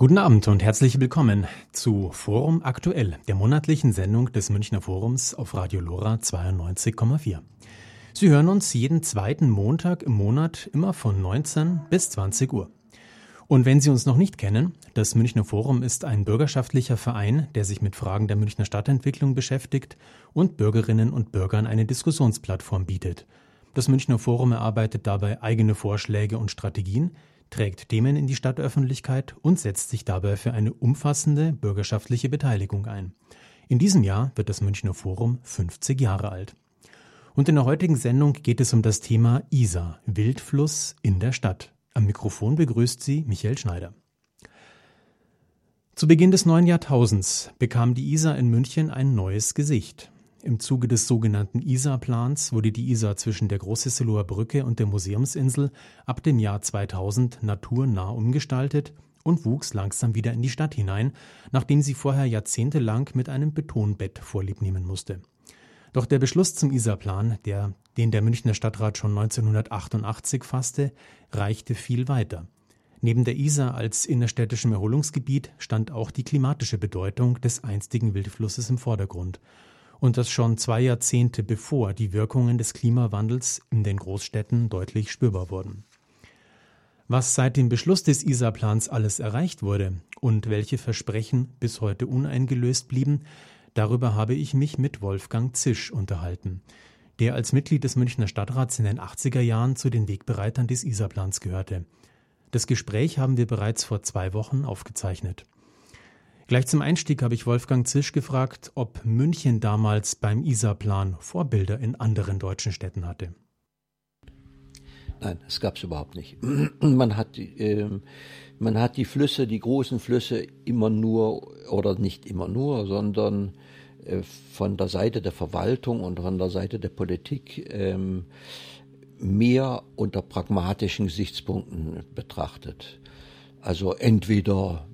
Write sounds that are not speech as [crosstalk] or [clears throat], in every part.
Guten Abend und herzlich willkommen zu Forum Aktuell, der monatlichen Sendung des Münchner Forums auf Radio Lora 92,4. Sie hören uns jeden zweiten Montag im Monat immer von 19 bis 20 Uhr. Und wenn Sie uns noch nicht kennen, das Münchner Forum ist ein bürgerschaftlicher Verein, der sich mit Fragen der Münchner Stadtentwicklung beschäftigt und Bürgerinnen und Bürgern eine Diskussionsplattform bietet. Das Münchner Forum erarbeitet dabei eigene Vorschläge und Strategien, trägt Themen in die Stadtöffentlichkeit und setzt sich dabei für eine umfassende bürgerschaftliche Beteiligung ein. In diesem Jahr wird das Münchner Forum 50 Jahre alt. Und in der heutigen Sendung geht es um das Thema Isar, Wildfluss in der Stadt. Am Mikrofon begrüßt sie Michael Schneider. Zu Beginn des neuen Jahrtausends bekam die Isar in München ein neues Gesicht. Im Zuge des sogenannten Isar-Plans wurde die Isar zwischen der Großhesseloher Brücke und der Museumsinsel ab dem Jahr 2000 naturnah umgestaltet und wuchs langsam wieder in die Stadt hinein, nachdem sie vorher jahrzehntelang mit einem Betonbett vorliebnehmen musste. Doch der Beschluss zum Isar-Plan, der, den der Münchner Stadtrat schon 1988 fasste, reichte viel weiter. Neben der Isar als innerstädtischem Erholungsgebiet stand auch die klimatische Bedeutung des einstigen Wildflusses im Vordergrund und das schon zwei Jahrzehnte bevor die Wirkungen des Klimawandels in den Großstädten deutlich spürbar wurden. Was seit dem Beschluss des Isar-Plans alles erreicht wurde und welche Versprechen bis heute uneingelöst blieben, darüber habe ich mich mit Wolfgang Zisch unterhalten, der als Mitglied des Münchner Stadtrats in den 80er Jahren zu den Wegbereitern des Isar-Plans gehörte. Das Gespräch haben wir bereits vor zwei Wochen aufgezeichnet. Gleich zum Einstieg habe ich Wolfgang Zisch gefragt, ob München damals beim Isar-Plan Vorbilder in anderen deutschen Städten hatte. Nein, es gab es überhaupt nicht. [clears throat] Man hat, äh, man hat die Flüsse, die großen Flüsse immer nur, oder nicht immer nur, sondern äh, von der Seite der Verwaltung und von der Seite der Politik ähm, mehr unter pragmatischen Gesichtspunkten betrachtet. Also entweder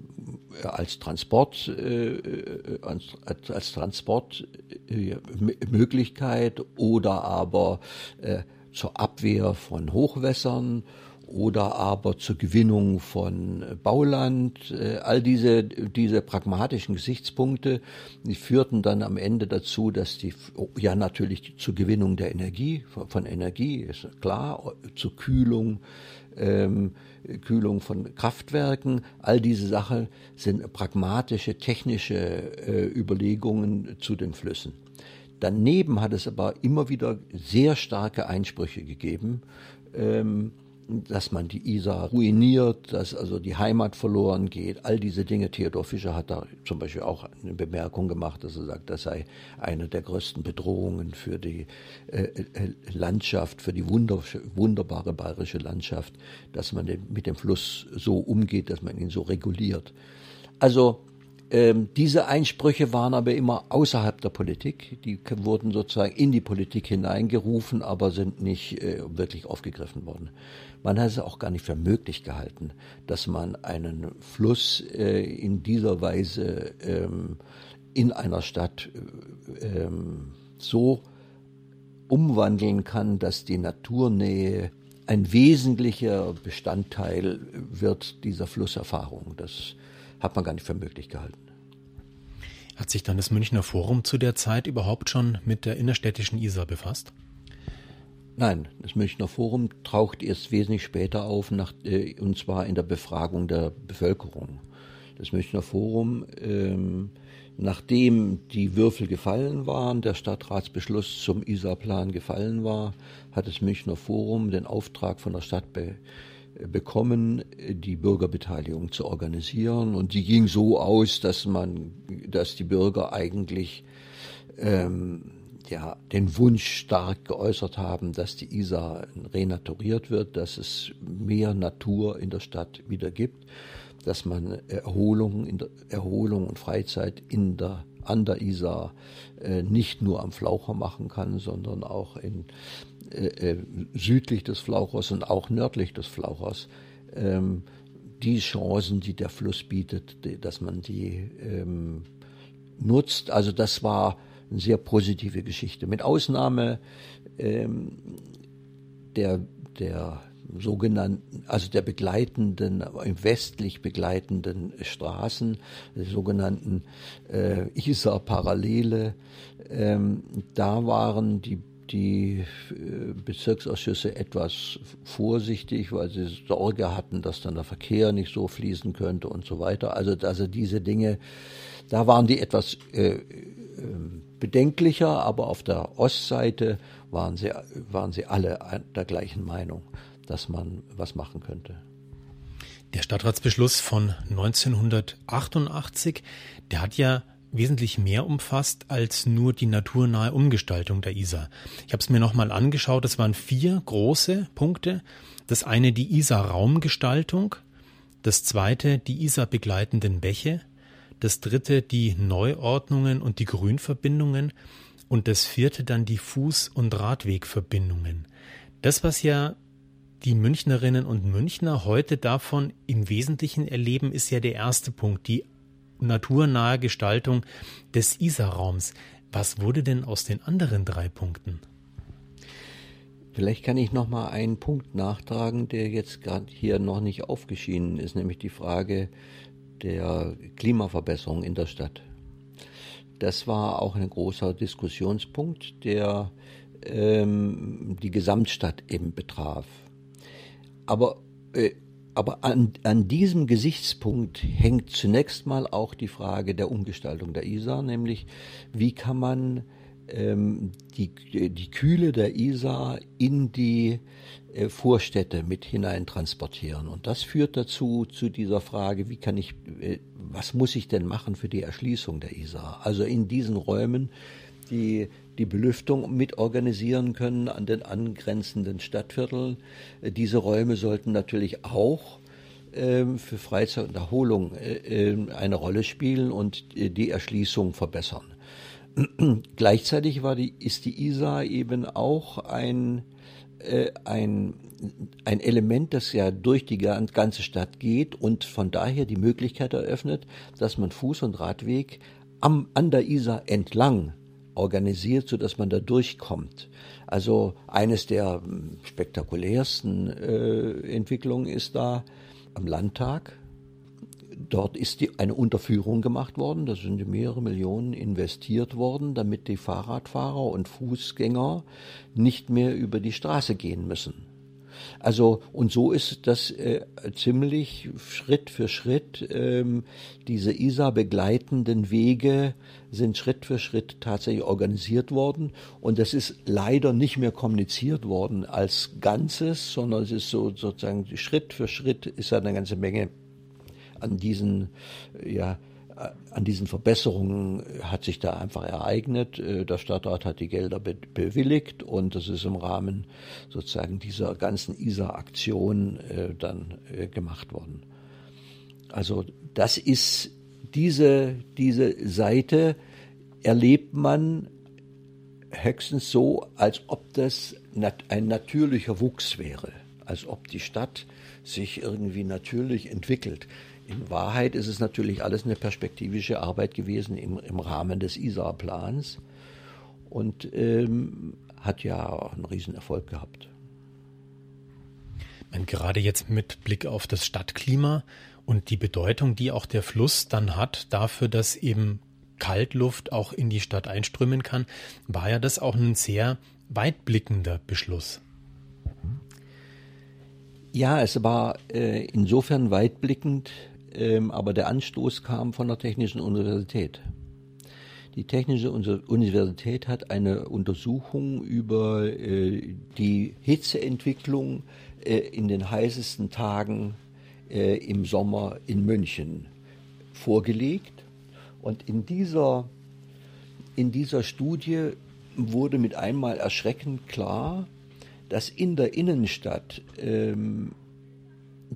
als Transport, äh, als, als Transportmöglichkeit oder aber äh, zur Abwehr von Hochwässern oder aber zur Gewinnung von Bauland. Äh, all diese, diese pragmatischen Gesichtspunkte, die führten dann am Ende dazu, dass die, ja natürlich zur Gewinnung der Energie, von, von Energie, ist klar, zur Kühlung, ähm, Kühlung von Kraftwerken. All diese Sachen sind pragmatische, technische äh, Überlegungen zu den Flüssen. Daneben hat es aber immer wieder sehr starke Einsprüche gegeben. Ähm, dass man die Isar ruiniert, dass also die Heimat verloren geht, all diese Dinge. Theodor Fischer hat da zum Beispiel auch eine Bemerkung gemacht, dass er sagt, das sei eine der größten Bedrohungen für die äh, äh Landschaft, für die wunder, wunderbare bayerische Landschaft, dass man mit dem Fluss so umgeht, dass man ihn so reguliert. Also ähm, diese Einsprüche waren aber immer außerhalb der Politik. Die wurden sozusagen in die Politik hineingerufen, aber sind nicht äh, wirklich aufgegriffen worden. Man hat es auch gar nicht für möglich gehalten, dass man einen Fluss äh, in dieser Weise ähm, in einer Stadt äh, ähm, so umwandeln kann, dass die Naturnähe ein wesentlicher Bestandteil wird dieser Flusserfahrung. Das hat man gar nicht für möglich gehalten. Hat sich dann das Münchner Forum zu der Zeit überhaupt schon mit der innerstädtischen Isar befasst? Nein, das Münchner Forum taucht erst wesentlich später auf, nach, äh, und zwar in der Befragung der Bevölkerung. Das Münchner Forum, ähm, nachdem die Würfel gefallen waren, der Stadtratsbeschluss zum Isar-Plan gefallen war, hat das Münchner Forum den Auftrag von der Stadt be bekommen, die Bürgerbeteiligung zu organisieren. Und die ging so aus, dass man, dass die Bürger eigentlich ähm, ja, den Wunsch stark geäußert haben, dass die Isar renaturiert wird, dass es mehr Natur in der Stadt wieder gibt, dass man Erholung, der, Erholung und Freizeit in der, an der Isar äh, nicht nur am Flaucher machen kann, sondern auch in, äh, äh südlich des Flauchers und auch nördlich des Flauchers. Ähm, die Chancen, die der Fluss bietet, die, dass man die ähm, nutzt. Also das war eine sehr positive Geschichte. Mit Ausnahme ähm, der, der sogenannten, also der begleitenden, im westlich begleitenden Straßen, der sogenannten äh, Isar-Parallele. Ähm, da waren die die äh, Bezirksausschüsse etwas vorsichtig, weil sie Sorge hatten, dass dann der Verkehr nicht so fließen könnte und so weiter. Also, also diese Dinge, da waren die etwas äh, äh bedenklicher, aber auf der Ostseite waren sie, waren sie alle der gleichen Meinung, dass man was machen könnte. Der Stadtratsbeschluss von 1988, der hat ja wesentlich mehr umfasst als nur die naturnahe Umgestaltung der Isar. Ich habe es mir nochmal angeschaut, es waren vier große Punkte. Das eine die Isar-Raumgestaltung, das zweite die Isar begleitenden Bäche, das dritte die Neuordnungen und die Grünverbindungen und das vierte dann die Fuß- und Radwegverbindungen. Das, was ja die Münchnerinnen und Münchner heute davon im Wesentlichen erleben, ist ja der erste Punkt, die naturnahe Gestaltung des Isarraums. Was wurde denn aus den anderen drei Punkten? Vielleicht kann ich noch mal einen Punkt nachtragen, der jetzt gerade hier noch nicht aufgeschieden ist, nämlich die Frage der Klimaverbesserung in der Stadt. Das war auch ein großer Diskussionspunkt, der ähm, die Gesamtstadt eben betraf. Aber äh, aber an, an diesem Gesichtspunkt hängt zunächst mal auch die Frage der Umgestaltung der Isar, nämlich wie kann man ähm, die, die Kühle der Isar in die äh, Vorstädte mit hineintransportieren. Und das führt dazu, zu dieser Frage, wie kann ich, äh, was muss ich denn machen für die Erschließung der Isar? Also in diesen Räumen die die Belüftung mit organisieren können an den angrenzenden Stadtvierteln. Äh, diese Räume sollten natürlich auch ähm, für Freizeit und Erholung äh, ähm, eine Rolle spielen und äh, die Erschließung verbessern. [clears throat] Gleichzeitig war die, ist die Isar eben auch ein, ein, ein Element, das ja durch die ganze Stadt geht und von daher die Möglichkeit eröffnet, dass man Fuß- und Radweg am, an der Isar entlang organisiert, so dass man da durchkommt. Also eines der spektakulärsten äh, Entwicklungen ist da am Landtag. Dort ist die, eine Unterführung gemacht worden, da sind mehrere Millionen investiert worden, damit die Fahrradfahrer und Fußgänger nicht mehr über die Straße gehen müssen. Also und so ist das äh, ziemlich Schritt für Schritt. Ähm, diese ISA begleitenden Wege sind Schritt für Schritt tatsächlich organisiert worden und das ist leider nicht mehr kommuniziert worden als Ganzes, sondern es ist so sozusagen Schritt für Schritt ist eine ganze Menge an diesen ja an diesen Verbesserungen hat sich da einfach ereignet. Äh, der Stadtrat hat die Gelder bewilligt und das ist im Rahmen sozusagen dieser ganzen ISA-Aktion äh, dann äh, gemacht worden. Also das ist diese, diese Seite erlebt man höchstens so, als ob das ein natürlicher Wuchs wäre, als ob die Stadt sich irgendwie natürlich entwickelt. In Wahrheit ist es natürlich alles eine perspektivische Arbeit gewesen im, im Rahmen des ISA-Plans und ähm, hat ja einen Riesenerfolg gehabt. Gerade jetzt mit Blick auf das Stadtklima und die Bedeutung, die auch der Fluss dann hat dafür, dass eben Kaltluft auch in die Stadt einströmen kann, war ja das auch ein sehr weitblickender Beschluss. Ja, es war äh, insofern weitblickend, ähm, aber der Anstoß kam von der Technischen Universität. Die Technische Universität hat eine Untersuchung über äh, die Hitzeentwicklung äh, in den heißesten Tagen äh, im Sommer in München vorgelegt. Und in dieser, in dieser Studie wurde mit einmal erschreckend klar, dass in der Innenstadt ähm,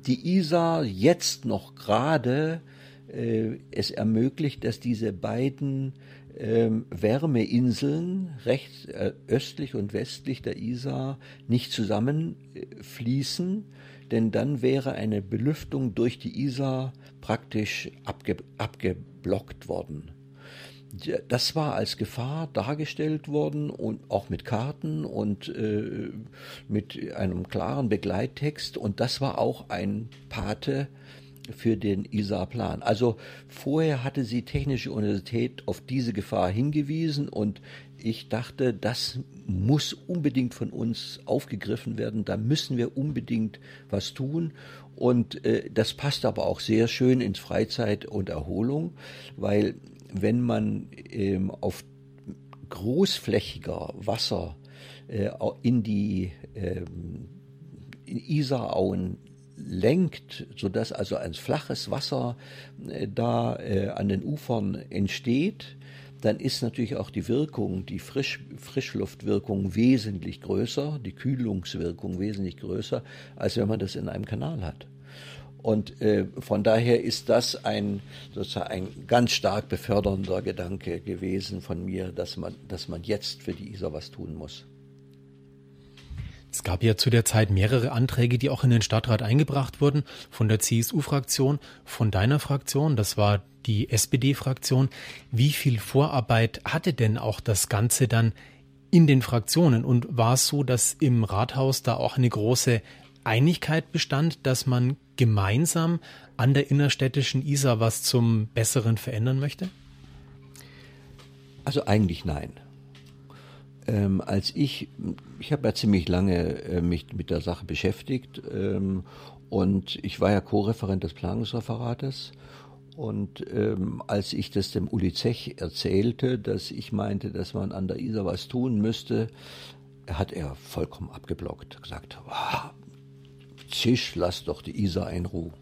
die ISA jetzt noch gerade äh, es ermöglicht, dass diese beiden ähm, Wärmeinseln rechts, äh, östlich und westlich der Isar nicht zusammenfließen, äh, denn dann wäre eine Belüftung durch die Isar praktisch abge, abgeblockt worden. Das war als Gefahr dargestellt worden und auch mit Karten und äh, mit einem klaren Begleittext und das war auch ein Pate für den ISA-Plan. Also vorher hatte sie Technische Universität auf diese Gefahr hingewiesen und ich dachte, das muss unbedingt von uns aufgegriffen werden, da müssen wir unbedingt was tun. Und äh, das passt aber auch sehr schön ins Freizeit und Erholung, weil wenn man ähm, auf großflächiger Wasser äh, in die ähm, Isarauen lenkt, sodass also ein flaches Wasser äh, da äh, an den Ufern entsteht, dann ist natürlich auch die Wirkung, die Frisch, Frischluftwirkung wesentlich größer, die Kühlungswirkung wesentlich größer, als wenn man das in einem Kanal hat. Und äh, von daher ist das ein sozusagen ein ganz stark befördernder Gedanke gewesen von mir, dass man, dass man jetzt für die ISA was tun muss. Es gab ja zu der Zeit mehrere Anträge, die auch in den Stadtrat eingebracht wurden, von der CSU-Fraktion, von deiner Fraktion, das war die SPD-Fraktion. Wie viel Vorarbeit hatte denn auch das Ganze dann in den Fraktionen? Und war es so, dass im Rathaus da auch eine große Einigkeit bestand, dass man gemeinsam an der innerstädtischen Isar was zum Besseren verändern möchte? Also eigentlich nein. Ähm, als ich, ich habe ja ziemlich lange äh, mich mit der Sache beschäftigt ähm, und ich war ja Co-Referent des Planungsreferates und ähm, als ich das dem Uli Zech erzählte, dass ich meinte, dass man an der Isar was tun müsste, hat er vollkommen abgeblockt, gesagt, wow, Zisch, lass doch die Isar in Ruhe.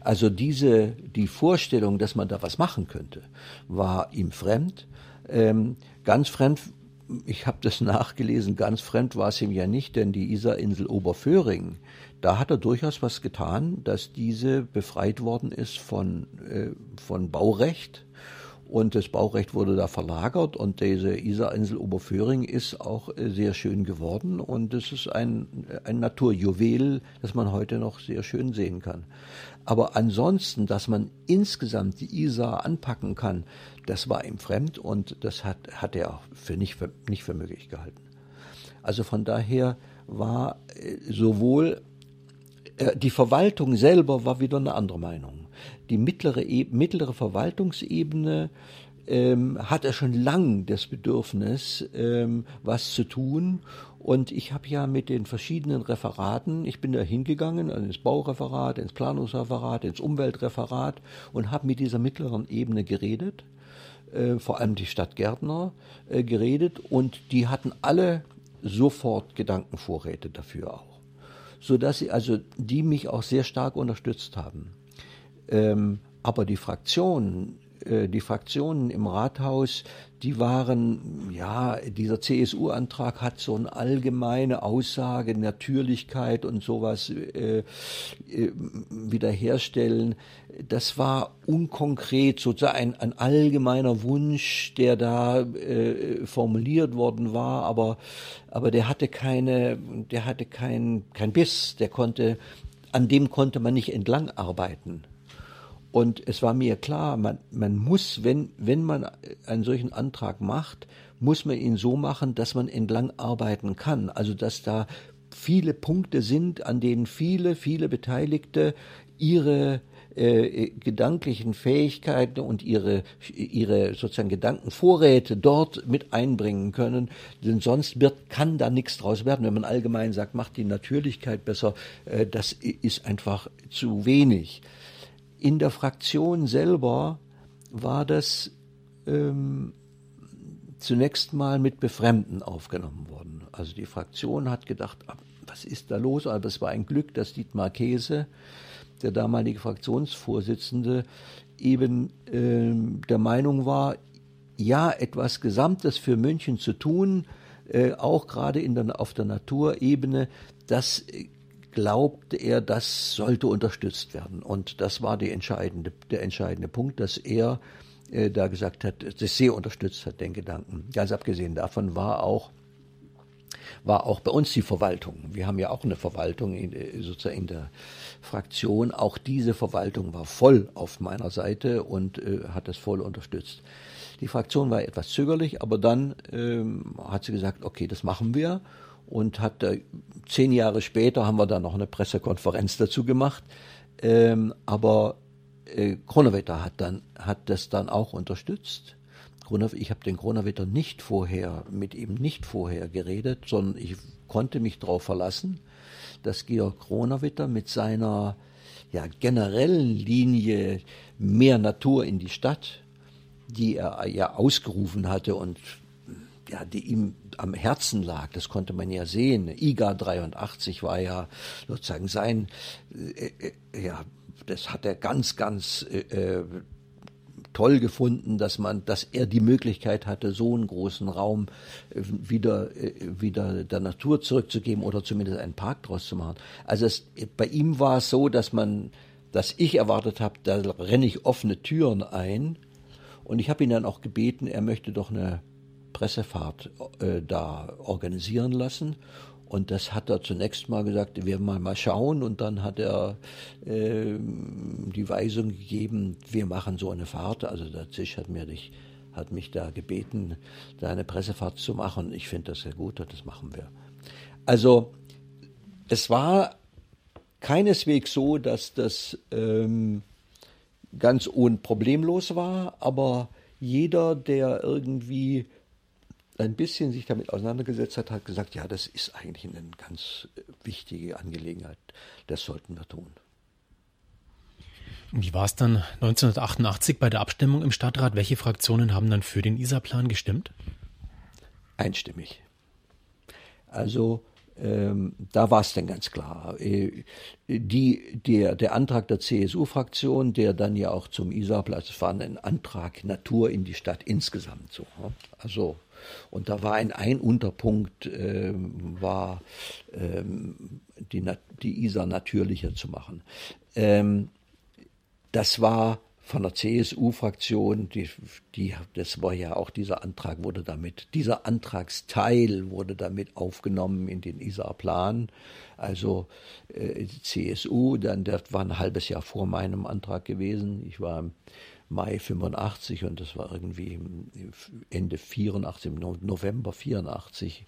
Also diese, die Vorstellung, dass man da was machen könnte, war ihm fremd. Ähm, ganz fremd, ich habe das [laughs] nachgelesen, ganz fremd war es ihm ja nicht, denn die Isarinsel Oberföhring, da hat er durchaus was getan, dass diese befreit worden ist von, äh, von Baurecht und das Baurecht wurde da verlagert und diese Isarinsel Oberföhring ist auch äh, sehr schön geworden und es ist ein, ein Naturjuwel, das man heute noch sehr schön sehen kann. Aber ansonsten, dass man insgesamt die Isar anpacken kann, das war ihm fremd und das hat, hat er auch für nicht, für nicht für möglich gehalten. Also von daher war äh, sowohl äh, die Verwaltung selber war wieder eine andere Meinung die mittlere, e mittlere Verwaltungsebene ähm, hat er schon lang das Bedürfnis, ähm, was zu tun. Und ich habe ja mit den verschiedenen Referaten, ich bin da hingegangen, ins Baureferat, ins Planungsreferat, ins Umweltreferat und habe mit dieser mittleren Ebene geredet, äh, vor allem die Stadt Gärtner äh, geredet und die hatten alle sofort Gedankenvorräte dafür auch, sodass sie also die mich auch sehr stark unterstützt haben. Ähm, aber die Fraktionen, äh, die Fraktionen im Rathaus, die waren, ja, dieser CSU-Antrag hat so eine allgemeine Aussage, Natürlichkeit und sowas äh, äh, wiederherstellen. Das war unkonkret, sozusagen ein, ein allgemeiner Wunsch, der da äh, formuliert worden war, aber, aber der hatte keine, der hatte kein, kein Biss, der konnte, an dem konnte man nicht entlang arbeiten. Und es war mir klar, man, man muss, wenn, wenn man einen solchen Antrag macht, muss man ihn so machen, dass man entlang arbeiten kann. Also dass da viele Punkte sind, an denen viele, viele Beteiligte ihre äh, gedanklichen Fähigkeiten und ihre, ihre sozusagen Gedankenvorräte dort mit einbringen können. Denn sonst wird, kann da nichts draus werden. Wenn man allgemein sagt, macht die Natürlichkeit besser, äh, das ist einfach zu wenig. In der Fraktion selber war das ähm, zunächst mal mit Befremden aufgenommen worden. Also die Fraktion hat gedacht, ah, was ist da los? Aber es war ein Glück, dass Dietmar Käse, der damalige Fraktionsvorsitzende, eben äh, der Meinung war, ja, etwas Gesamtes für München zu tun, äh, auch gerade der, auf der Naturebene, das glaubte er, das sollte unterstützt werden. Und das war entscheidende, der entscheidende Punkt, dass er äh, da gesagt hat, das sehr unterstützt hat, den Gedanken. Ganz abgesehen davon war auch war auch bei uns die Verwaltung. Wir haben ja auch eine Verwaltung in, äh, sozusagen in der Fraktion. Auch diese Verwaltung war voll auf meiner Seite und äh, hat das voll unterstützt. Die Fraktion war etwas zögerlich, aber dann ähm, hat sie gesagt, okay, das machen wir. Und hat äh, zehn Jahre später haben wir dann noch eine Pressekonferenz dazu gemacht. Ähm, aber äh, Kronawetter hat dann hat das dann auch unterstützt. Ich habe den Kronawetter nicht vorher mit ihm nicht vorher geredet, sondern ich konnte mich darauf verlassen, dass Georg Kronawetter mit seiner ja, generellen Linie mehr Natur in die Stadt, die er ja ausgerufen hatte und ja, die ihm am Herzen lag, das konnte man ja sehen. IGA 83 war ja sozusagen sein, äh, äh, ja, das hat er ganz, ganz äh, äh, toll gefunden, dass man, dass er die Möglichkeit hatte, so einen großen Raum äh, wieder, äh, wieder der Natur zurückzugeben oder zumindest einen Park draus zu machen. Also es, bei ihm war es so, dass man, dass ich erwartet habe, da renne ich offene Türen ein. Und ich habe ihn dann auch gebeten, er möchte doch eine Pressefahrt äh, da organisieren lassen. Und das hat er zunächst mal gesagt, wir werden mal, mal schauen. Und dann hat er äh, die Weisung gegeben, wir machen so eine Fahrt. Also der Zisch hat, mir dich, hat mich da gebeten, da eine Pressefahrt zu machen. Ich finde das sehr gut und das machen wir. Also es war keineswegs so, dass das ähm, ganz unproblemlos war, aber jeder, der irgendwie ein bisschen sich damit auseinandergesetzt hat, hat gesagt, ja, das ist eigentlich eine ganz äh, wichtige Angelegenheit. Das sollten wir tun. Wie war es dann 1988 bei der Abstimmung im Stadtrat? Welche Fraktionen haben dann für den ISA-Plan gestimmt? Einstimmig. Also ähm, da war es dann ganz klar. Äh, die, der, der Antrag der CSU-Fraktion, der dann ja auch zum ISA-Plan, das war ein Antrag Natur in die Stadt insgesamt so. Also und da war ein, ein Unterpunkt, äh, war ähm, die, die Isar natürlicher zu machen. Ähm, das war von der CSU-Fraktion, die, die, das war ja auch dieser Antrag wurde damit, dieser Antragsteil wurde damit aufgenommen in den Isar-Plan. Also äh, CSU, dann das war ein halbes Jahr vor meinem Antrag gewesen. Ich war Mai 85 und das war irgendwie Ende 84, November 84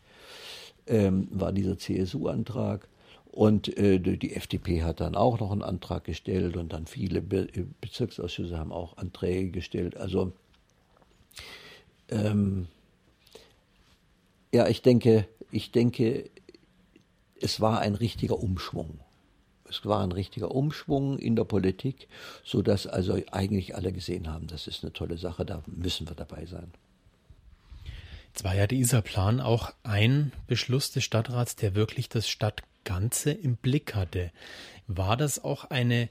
ähm, war dieser CSU-Antrag. Und äh, die FDP hat dann auch noch einen Antrag gestellt und dann viele Be Bezirksausschüsse haben auch Anträge gestellt. Also ähm, ja, ich denke, ich denke, es war ein richtiger Umschwung. Es war ein richtiger Umschwung in der Politik, so dass also eigentlich alle gesehen haben, das ist eine tolle Sache, da müssen wir dabei sein. Jetzt war ja dieser Plan auch ein Beschluss des Stadtrats, der wirklich das Stadtganze im Blick hatte. War das auch eine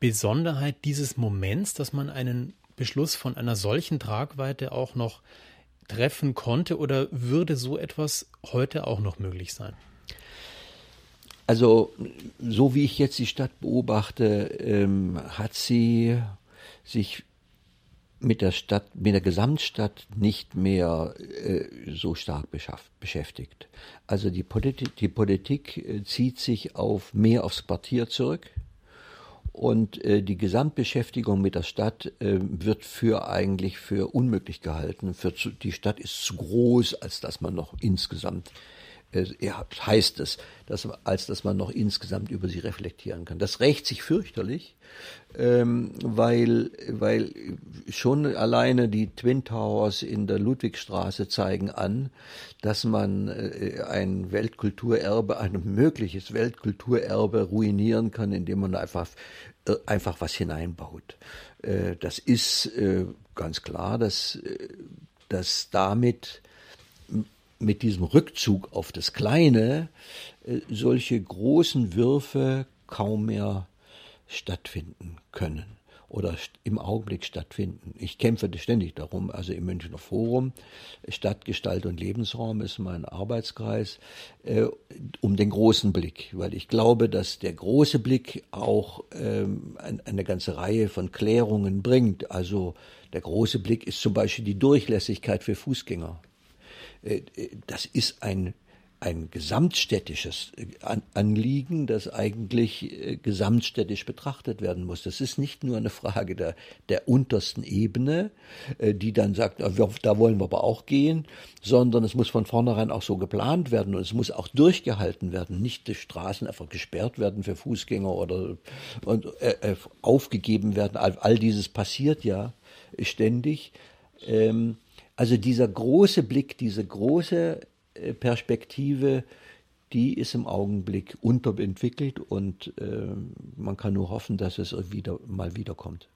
Besonderheit dieses Moments, dass man einen Beschluss von einer solchen Tragweite auch noch treffen konnte oder würde so etwas heute auch noch möglich sein? Also, so wie ich jetzt die Stadt beobachte, ähm, hat sie sich mit der Stadt, mit der Gesamtstadt nicht mehr äh, so stark beschäftigt. Also die Politik, die Politik äh, zieht sich auf mehr aufs Quartier zurück und äh, die Gesamtbeschäftigung mit der Stadt äh, wird für eigentlich für unmöglich gehalten. Für zu, die Stadt ist zu groß, als dass man noch insgesamt heißt es, dass, als dass man noch insgesamt über sie reflektieren kann. Das rächt sich fürchterlich, ähm, weil, weil schon alleine die Twin Towers in der Ludwigstraße zeigen an, dass man äh, ein Weltkulturerbe, ein mögliches Weltkulturerbe ruinieren kann, indem man einfach, äh, einfach was hineinbaut. Äh, das ist äh, ganz klar, dass, äh, dass damit mit diesem Rückzug auf das Kleine äh, solche großen Würfe kaum mehr stattfinden können oder im Augenblick stattfinden. Ich kämpfe ständig darum, also im Münchner Forum, Stadtgestalt und Lebensraum ist mein Arbeitskreis, äh, um den großen Blick, weil ich glaube, dass der große Blick auch ähm, eine ganze Reihe von Klärungen bringt. Also der große Blick ist zum Beispiel die Durchlässigkeit für Fußgänger. Äh, das ist ein ein gesamtstädtisches äh, Anliegen, das eigentlich äh, gesamtstädtisch betrachtet werden muss. Das ist nicht nur eine Frage der, der untersten Ebene, äh, die dann sagt, da wollen wir aber auch gehen, sondern es muss von vornherein auch so geplant werden und es muss auch durchgehalten werden. Nicht die Straßen einfach gesperrt werden für Fußgänger oder und, äh, aufgegeben werden. All, all dieses passiert ja ständig. Ähm, also dieser große Blick, diese große äh, Perspektive, die ist im Augenblick unterentwickelt und äh, man kann nur hoffen, dass es wieder mal wiederkommt.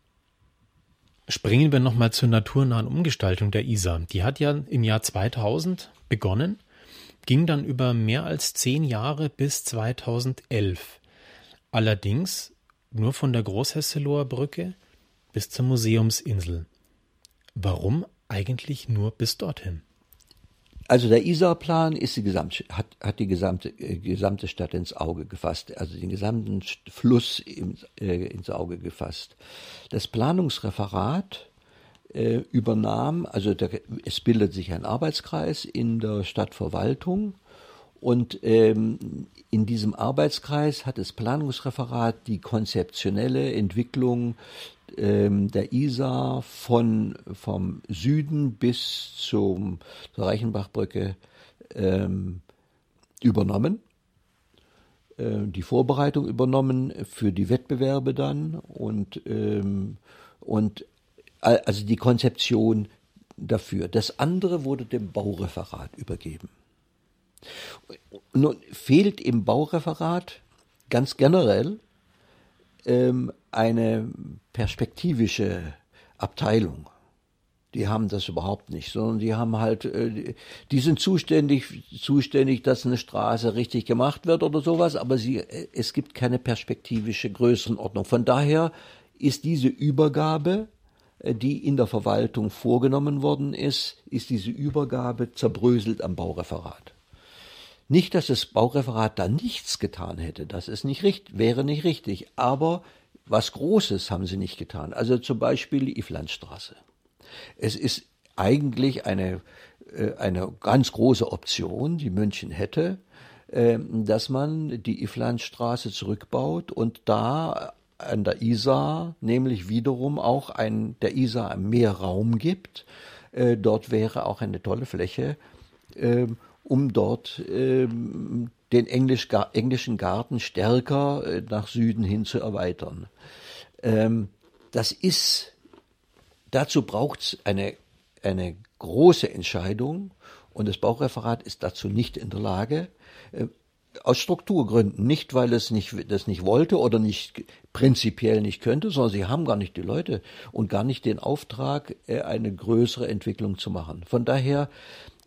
Springen wir nochmal zur naturnahen Umgestaltung der Isar. Die hat ja im Jahr 2000 begonnen, ging dann über mehr als zehn Jahre bis 2011. Allerdings nur von der Großhesseloher Brücke bis zur Museumsinsel. Warum eigentlich nur bis dorthin? Also der Isar-Plan ist die gesamte, hat, hat die gesamte, äh, gesamte Stadt ins Auge gefasst, also den gesamten Fluss im, äh, ins Auge gefasst. Das Planungsreferat äh, übernahm, also der, es bildet sich ein Arbeitskreis in der Stadtverwaltung und ähm, in diesem Arbeitskreis hat das Planungsreferat die konzeptionelle Entwicklung ähm, der Isar von, vom Süden bis zum, zur Reichenbachbrücke ähm, übernommen, äh, die Vorbereitung übernommen für die Wettbewerbe dann und, ähm, und also die Konzeption dafür. Das andere wurde dem Baureferat übergeben. Nun fehlt im Baureferat ganz generell ähm, eine perspektivische Abteilung. Die haben das überhaupt nicht, sondern die haben halt, äh, die sind zuständig, zuständig, dass eine Straße richtig gemacht wird oder sowas, aber sie, äh, es gibt keine perspektivische Größenordnung. Von daher ist diese Übergabe, äh, die in der Verwaltung vorgenommen worden ist, ist diese Übergabe zerbröselt am Baureferat. Nicht, dass das Baureferat da nichts getan hätte, das ist nicht richtig, wäre nicht richtig, aber was Großes haben sie nicht getan. Also zum Beispiel die Iflandstraße. Es ist eigentlich eine, äh, eine ganz große Option, die München hätte, ähm, dass man die Iflandstraße zurückbaut und da an der Isar nämlich wiederum auch ein, der Isar mehr Raum gibt. Äh, dort wäre auch eine tolle Fläche, ähm, um dort ähm, den Englisch, englischen Garten stärker äh, nach Süden hin zu erweitern. Ähm, das ist, dazu braucht es eine, eine große Entscheidung und das Baureferat ist dazu nicht in der Lage. Äh, aus Strukturgründen, nicht weil es nicht, das nicht wollte oder nicht prinzipiell nicht könnte, sondern sie haben gar nicht die Leute und gar nicht den Auftrag, äh, eine größere Entwicklung zu machen. Von daher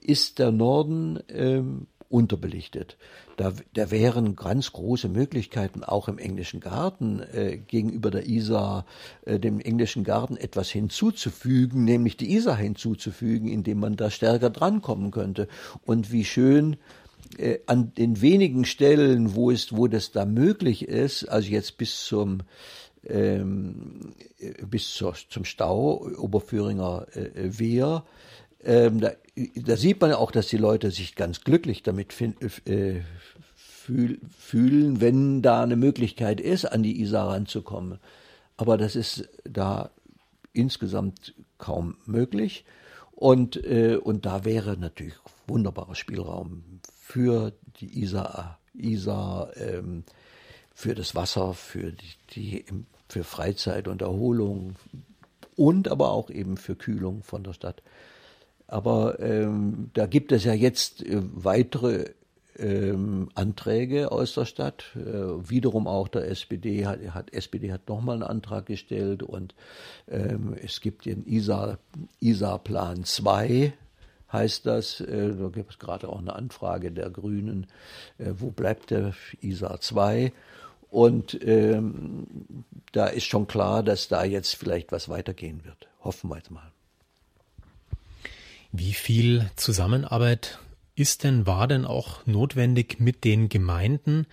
ist der Norden ähm, unterbelichtet. Da, da wären ganz große Möglichkeiten, auch im englischen Garten äh, gegenüber der Isar, äh, dem englischen Garten etwas hinzuzufügen, nämlich die Isar hinzuzufügen, indem man da stärker drankommen könnte. Und wie schön äh, an den wenigen Stellen, wo es, wo das da möglich ist, also jetzt bis zum ähm, bis zur, zum Stau Oberföhringer äh, Wehr, ähm, da, da, sieht man auch, dass die Leute sich ganz glücklich damit äh, fühl, fühlen, wenn da eine Möglichkeit ist, an die Isar ranzukommen. Aber das ist da insgesamt kaum möglich. Und, äh, und da wäre natürlich wunderbarer Spielraum für die Isar, Isar ähm, für das Wasser, für, die, die, für Freizeit und Erholung und aber auch eben für Kühlung von der Stadt. Aber ähm, da gibt es ja jetzt äh, weitere ähm, Anträge aus der Stadt. Äh, wiederum auch der SPD hat, hat SPD hat nochmal einen Antrag gestellt und ähm, es gibt den ISA, ISA Plan 2 heißt das. Äh, da gibt es gerade auch eine Anfrage der Grünen. Äh, wo bleibt der ISA 2? Und ähm, da ist schon klar, dass da jetzt vielleicht was weitergehen wird. Hoffen wir jetzt mal. Wie viel Zusammenarbeit ist denn, war denn auch notwendig mit den Gemeinden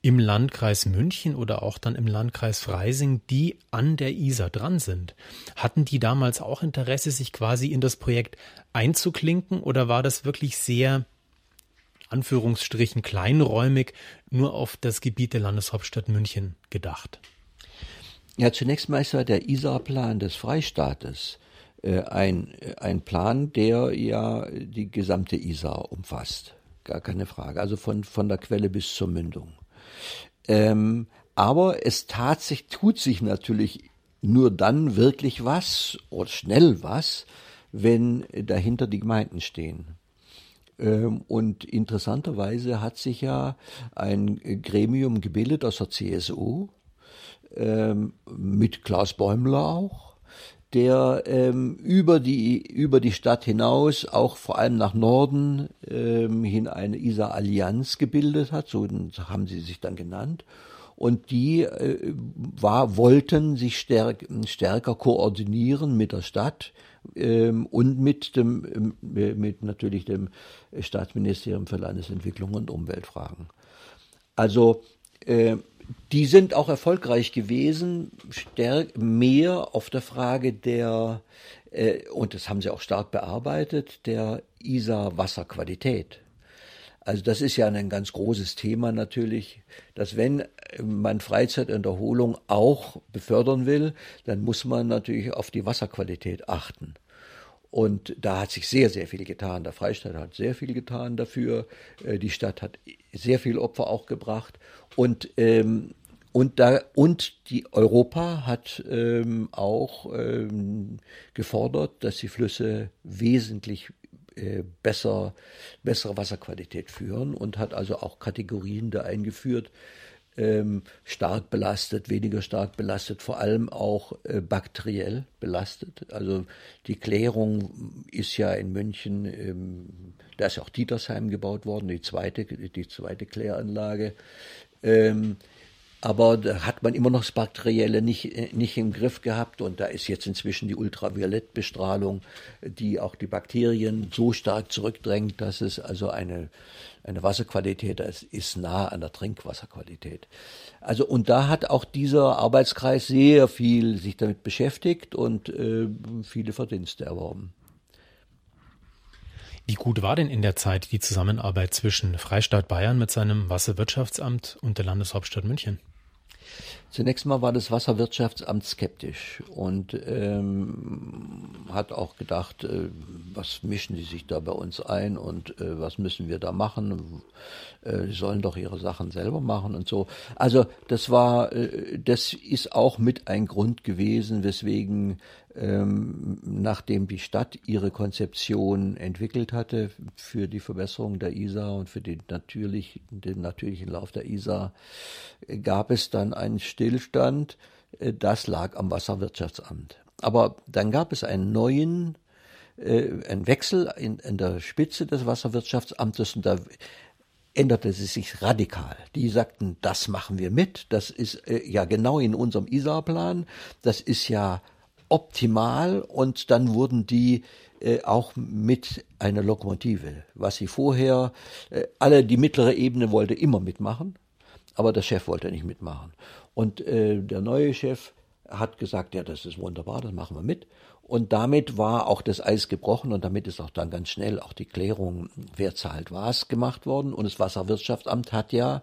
im Landkreis München oder auch dann im Landkreis Freising, die an der Isar dran sind? Hatten die damals auch Interesse, sich quasi in das Projekt einzuklinken oder war das wirklich sehr Anführungsstrichen kleinräumig nur auf das Gebiet der Landeshauptstadt München gedacht? Ja, zunächst mal ist ja der Isar-Plan des Freistaates ein, ein Plan, der ja die gesamte Isar umfasst. Gar keine Frage. Also von, von der Quelle bis zur Mündung. Ähm, aber es tat sich, tut sich natürlich nur dann wirklich was oder schnell was, wenn dahinter die Gemeinden stehen. Ähm, und interessanterweise hat sich ja ein Gremium gebildet aus der CSU, ähm, mit Klaus Bäumler auch, der ähm, über die über die Stadt hinaus auch vor allem nach Norden ähm, hin eine Isar Allianz gebildet hat, so haben sie sich dann genannt und die äh, war wollten sich stärk, stärker koordinieren mit der Stadt ähm, und mit dem äh, mit natürlich dem Staatsministerium für Landesentwicklung und Umweltfragen. Also äh, die sind auch erfolgreich gewesen, stärk, mehr auf der Frage der, äh, und das haben sie auch stark bearbeitet, der Isar-Wasserqualität. Also das ist ja ein ganz großes Thema natürlich, dass wenn man Freizeit und Erholung auch befördern will, dann muss man natürlich auf die Wasserqualität achten. Und da hat sich sehr, sehr viel getan. Der Freistaat hat sehr viel getan dafür. Äh, die Stadt hat sehr viel Opfer auch gebracht. Und, ähm, und, da, und die Europa hat ähm, auch ähm, gefordert, dass die Flüsse wesentlich äh, besser, bessere Wasserqualität führen und hat also auch Kategorien da eingeführt, ähm, stark belastet, weniger stark belastet, vor allem auch äh, bakteriell belastet. Also die Klärung ist ja in München, ähm, da ist auch Dietersheim gebaut worden, die zweite, die zweite Kläranlage. Ähm, aber da hat man immer noch das Bakterielle nicht, äh, nicht im Griff gehabt und da ist jetzt inzwischen die Ultraviolettbestrahlung, die auch die Bakterien so stark zurückdrängt, dass es also eine, eine Wasserqualität ist, ist nah an der Trinkwasserqualität. Also und da hat auch dieser Arbeitskreis sehr viel sich damit beschäftigt und äh, viele Verdienste erworben. Wie gut war denn in der Zeit die Zusammenarbeit zwischen Freistaat Bayern mit seinem Wasserwirtschaftsamt und der Landeshauptstadt München? Zunächst mal war das Wasserwirtschaftsamt skeptisch und ähm, hat auch gedacht, äh, was mischen die sich da bei uns ein und äh, was müssen wir da machen? Äh, sollen doch ihre Sachen selber machen und so. Also das war, äh, das ist auch mit ein Grund gewesen, weswegen ähm, nachdem die Stadt ihre Konzeption entwickelt hatte für die Verbesserung der Isar und für den, natürlich, den natürlichen Lauf der Isar, gab es dann einen Stillstand. Äh, das lag am Wasserwirtschaftsamt. Aber dann gab es einen neuen, äh, einen Wechsel in, in der Spitze des Wasserwirtschaftsamtes und da änderte es sich radikal. Die sagten, das machen wir mit, das ist äh, ja genau in unserem Isar-Plan, das ist ja optimal und dann wurden die äh, auch mit einer Lokomotive, was sie vorher, äh, alle die mittlere Ebene wollte immer mitmachen, aber der Chef wollte nicht mitmachen. Und äh, der neue Chef hat gesagt, ja, das ist wunderbar, das machen wir mit. Und damit war auch das Eis gebrochen und damit ist auch dann ganz schnell auch die Klärung, wer zahlt was, gemacht worden. Und das Wasserwirtschaftsamt hat ja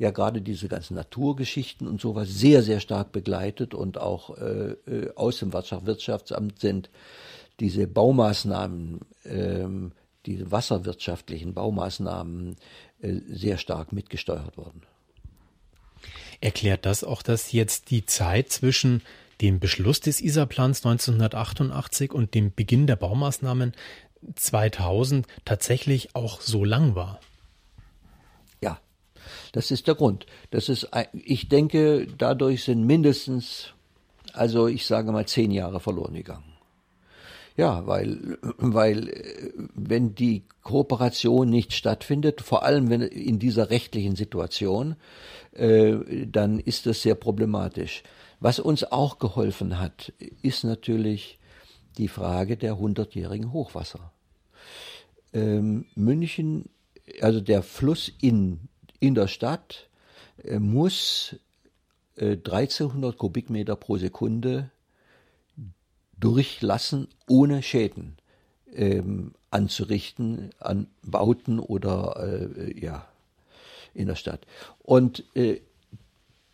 ja gerade diese ganzen Naturgeschichten und sowas sehr, sehr stark begleitet und auch äh, äh aus dem Wirtschaftsamt sind diese Baumaßnahmen, äh, diese wasserwirtschaftlichen Baumaßnahmen äh, sehr stark mitgesteuert worden. Erklärt das auch, dass jetzt die Zeit zwischen dem Beschluss des ISA-Plans 1988 und dem Beginn der Baumaßnahmen 2000 tatsächlich auch so lang war? Das ist der Grund. Das ist, ich denke, dadurch sind mindestens, also ich sage mal, zehn Jahre verloren gegangen. Ja, weil, weil, wenn die Kooperation nicht stattfindet, vor allem wenn in dieser rechtlichen Situation, äh, dann ist das sehr problematisch. Was uns auch geholfen hat, ist natürlich die Frage der hundertjährigen Hochwasser. Ähm, München, also der Fluss in in der Stadt äh, muss äh, 1300 Kubikmeter pro Sekunde durchlassen ohne Schäden. ähm, anzurichten an Bauten oder äh, ja in der Stadt. Und äh,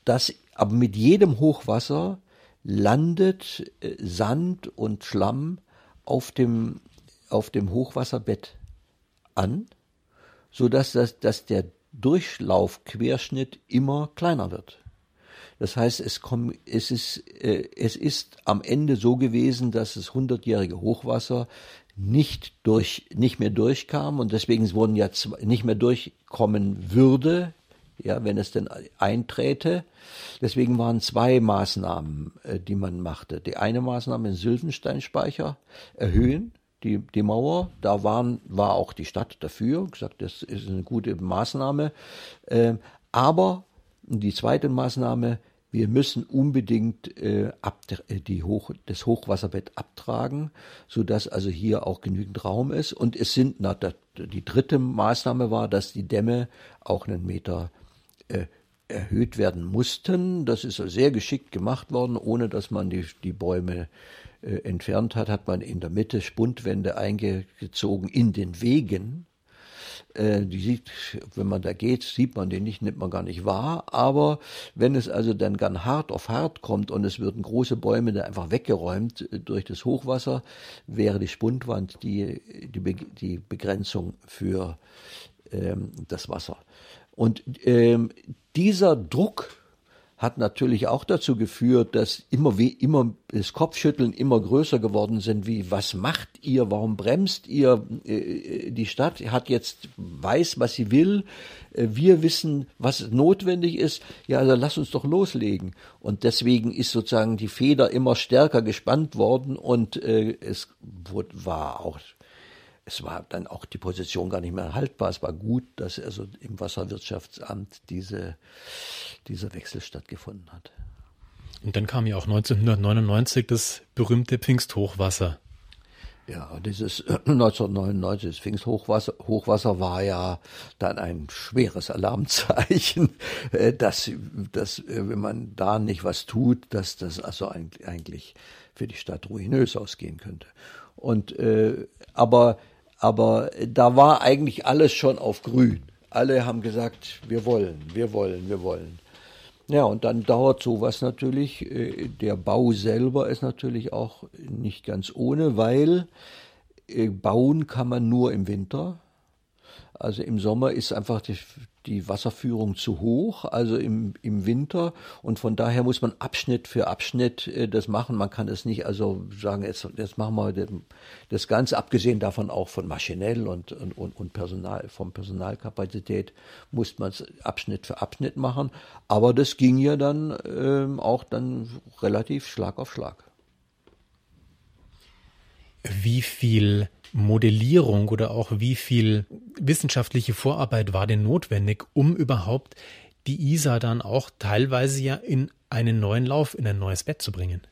das, aber mit jedem Hochwasser landet äh, Sand und Schlamm auf dem auf dem Hochwasserbett an, so dass das, dass der Durchlaufquerschnitt immer kleiner wird. Das heißt, es, kommt, es, ist, äh, es ist am Ende so gewesen, dass das hundertjährige Hochwasser nicht durch, nicht mehr durchkam und deswegen wurden ja nicht mehr durchkommen würde, ja, wenn es denn einträte. Deswegen waren zwei Maßnahmen, äh, die man machte. Die eine Maßnahme, den Sylvensteinspeicher erhöhen, die, die Mauer. Da waren, war auch die Stadt dafür, gesagt, das ist eine gute Maßnahme. Äh, aber die zweite Maßnahme, wir müssen unbedingt äh, ab, äh, die Hoch, das Hochwasserbett abtragen, sodass also hier auch genügend Raum ist. Und es sind, na, die dritte Maßnahme war, dass die Dämme auch einen Meter äh, erhöht werden mussten. Das ist sehr geschickt gemacht worden, ohne dass man die, die Bäume äh, entfernt hat, hat man in der Mitte Spundwände eingezogen in den Wegen. Äh, die sieht, wenn man da geht, sieht man den nicht, nimmt man gar nicht wahr. Aber wenn es also dann ganz hart auf hart kommt und es würden große Bäume da einfach weggeräumt äh, durch das Hochwasser, wäre die Spundwand die, die, die Begrenzung für ähm, das Wasser. Und ähm, dieser Druck, hat natürlich auch dazu geführt, dass immer wie immer das Kopfschütteln immer größer geworden sind, wie was macht ihr, warum bremst ihr? Äh, die Stadt hat jetzt weiß, was sie will. Äh, wir wissen, was notwendig ist. Ja, also lass uns doch loslegen. Und deswegen ist sozusagen die Feder immer stärker gespannt worden und äh, es war auch es war dann auch die Position gar nicht mehr haltbar. Es war gut, dass also im Wasserwirtschaftsamt diese, dieser Wechsel stattgefunden hat. Und dann kam ja auch 1999 das berühmte Pfingsthochwasser. Ja, dieses 1999, das Pfingsthochwasser Hochwasser war ja dann ein schweres Alarmzeichen, [laughs] äh, dass, dass, äh, wenn man da nicht was tut, dass das also eigentlich für die Stadt ruinös ausgehen könnte. Und, äh, aber aber da war eigentlich alles schon auf grün. Alle haben gesagt, wir wollen, wir wollen, wir wollen. Ja, und dann dauert sowas natürlich. Äh, der Bau selber ist natürlich auch nicht ganz ohne, weil äh, bauen kann man nur im Winter. Also im Sommer ist einfach die, die Wasserführung zu hoch, also im, im Winter. Und von daher muss man Abschnitt für Abschnitt äh, das machen. Man kann es nicht also sagen, jetzt, jetzt machen wir das Ganze, abgesehen davon auch von maschinell und, und, und Personal, vom Personalkapazität, muss man es Abschnitt für Abschnitt machen. Aber das ging ja dann ähm, auch dann relativ Schlag auf Schlag. Wie viel Modellierung oder auch wie viel wissenschaftliche Vorarbeit war denn notwendig, um überhaupt die Isar dann auch teilweise ja in einen neuen Lauf, in ein neues Bett zu bringen?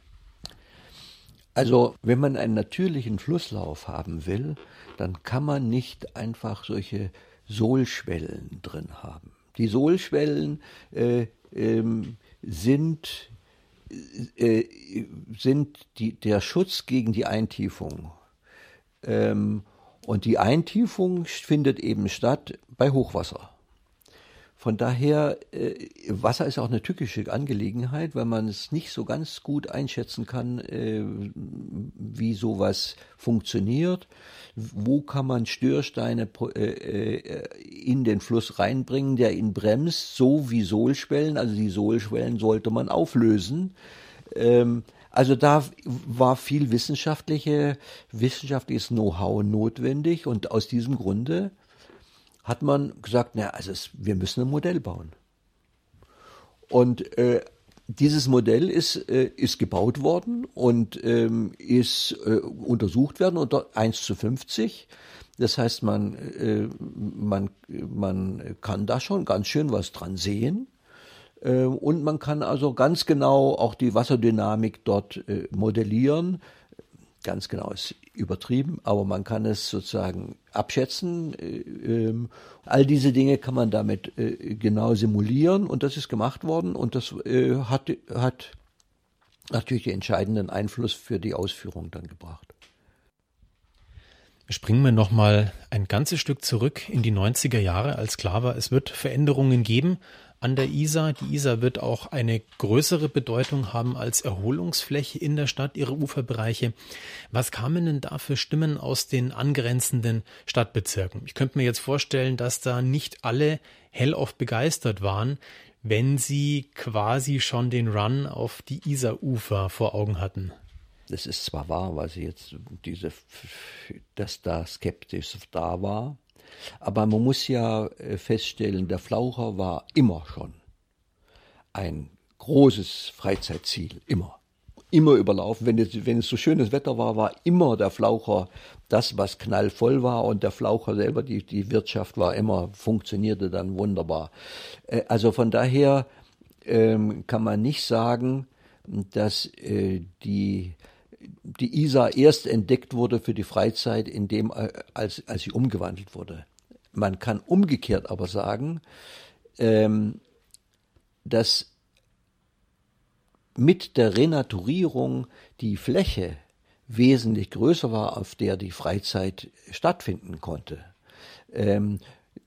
Also, wenn man einen natürlichen Flusslauf haben will, dann kann man nicht einfach solche Sohlschwellen drin haben. Die Sohlschwellen äh, ähm, sind, äh, sind die, der Schutz gegen die Eintiefung ähm, und die Eintiefung findet eben statt bei Hochwasser. Von daher, äh, Wasser ist auch eine tückische Angelegenheit, weil man es nicht so ganz gut einschätzen kann, äh, wie sowas funktioniert. Wo kann man Störsteine äh, äh, in den Fluss reinbringen, der ihn bremst, so wie Sohlschwellen. Also die Sohlschwellen sollte man auflösen. Ähm, also da war viel wissenschaftliche, wissenschaftliches Know-how notwendig und aus diesem Grunde hat man gesagt, na, also es, wir müssen ein Modell bauen. Und äh, dieses Modell ist, äh, ist gebaut worden und ähm, ist äh, untersucht werden unter 1 zu 50. Das heißt, man, äh, man, man kann da schon ganz schön was dran sehen. Ähm, und man kann also ganz genau auch die Wasserdynamik dort äh, modellieren. Ganz genau ist übertrieben, aber man kann es sozusagen abschätzen. Äh, ähm, all diese Dinge kann man damit äh, genau simulieren und das ist gemacht worden und das hat, hat natürlich den entscheidenden Einfluss für die Ausführung dann gebracht. Springen wir nochmal ein ganzes Stück zurück in die 90er Jahre, als klar war, es wird Veränderungen geben an der Isar. Die Isar wird auch eine größere Bedeutung haben als Erholungsfläche in der Stadt, ihre Uferbereiche. Was kamen denn da für Stimmen aus den angrenzenden Stadtbezirken? Ich könnte mir jetzt vorstellen, dass da nicht alle hellauf begeistert waren, wenn sie quasi schon den Run auf die Isarufer vor Augen hatten. Das ist zwar wahr, weil sie jetzt diese, dass da skeptisch da war, aber man muss ja äh, feststellen, der Flaucher war immer schon ein großes Freizeitziel, immer. Immer überlaufen. Wenn es, wenn es so schönes Wetter war, war immer der Flaucher das, was knallvoll war und der Flaucher selber, die, die Wirtschaft war immer, funktionierte dann wunderbar. Äh, also von daher ähm, kann man nicht sagen, dass äh, die die Isar erst entdeckt wurde für die Freizeit, indem, äh, als, als sie umgewandelt wurde. Man kann umgekehrt aber sagen, ähm, dass mit der Renaturierung die Fläche wesentlich größer war, auf der die Freizeit stattfinden konnte. Ähm,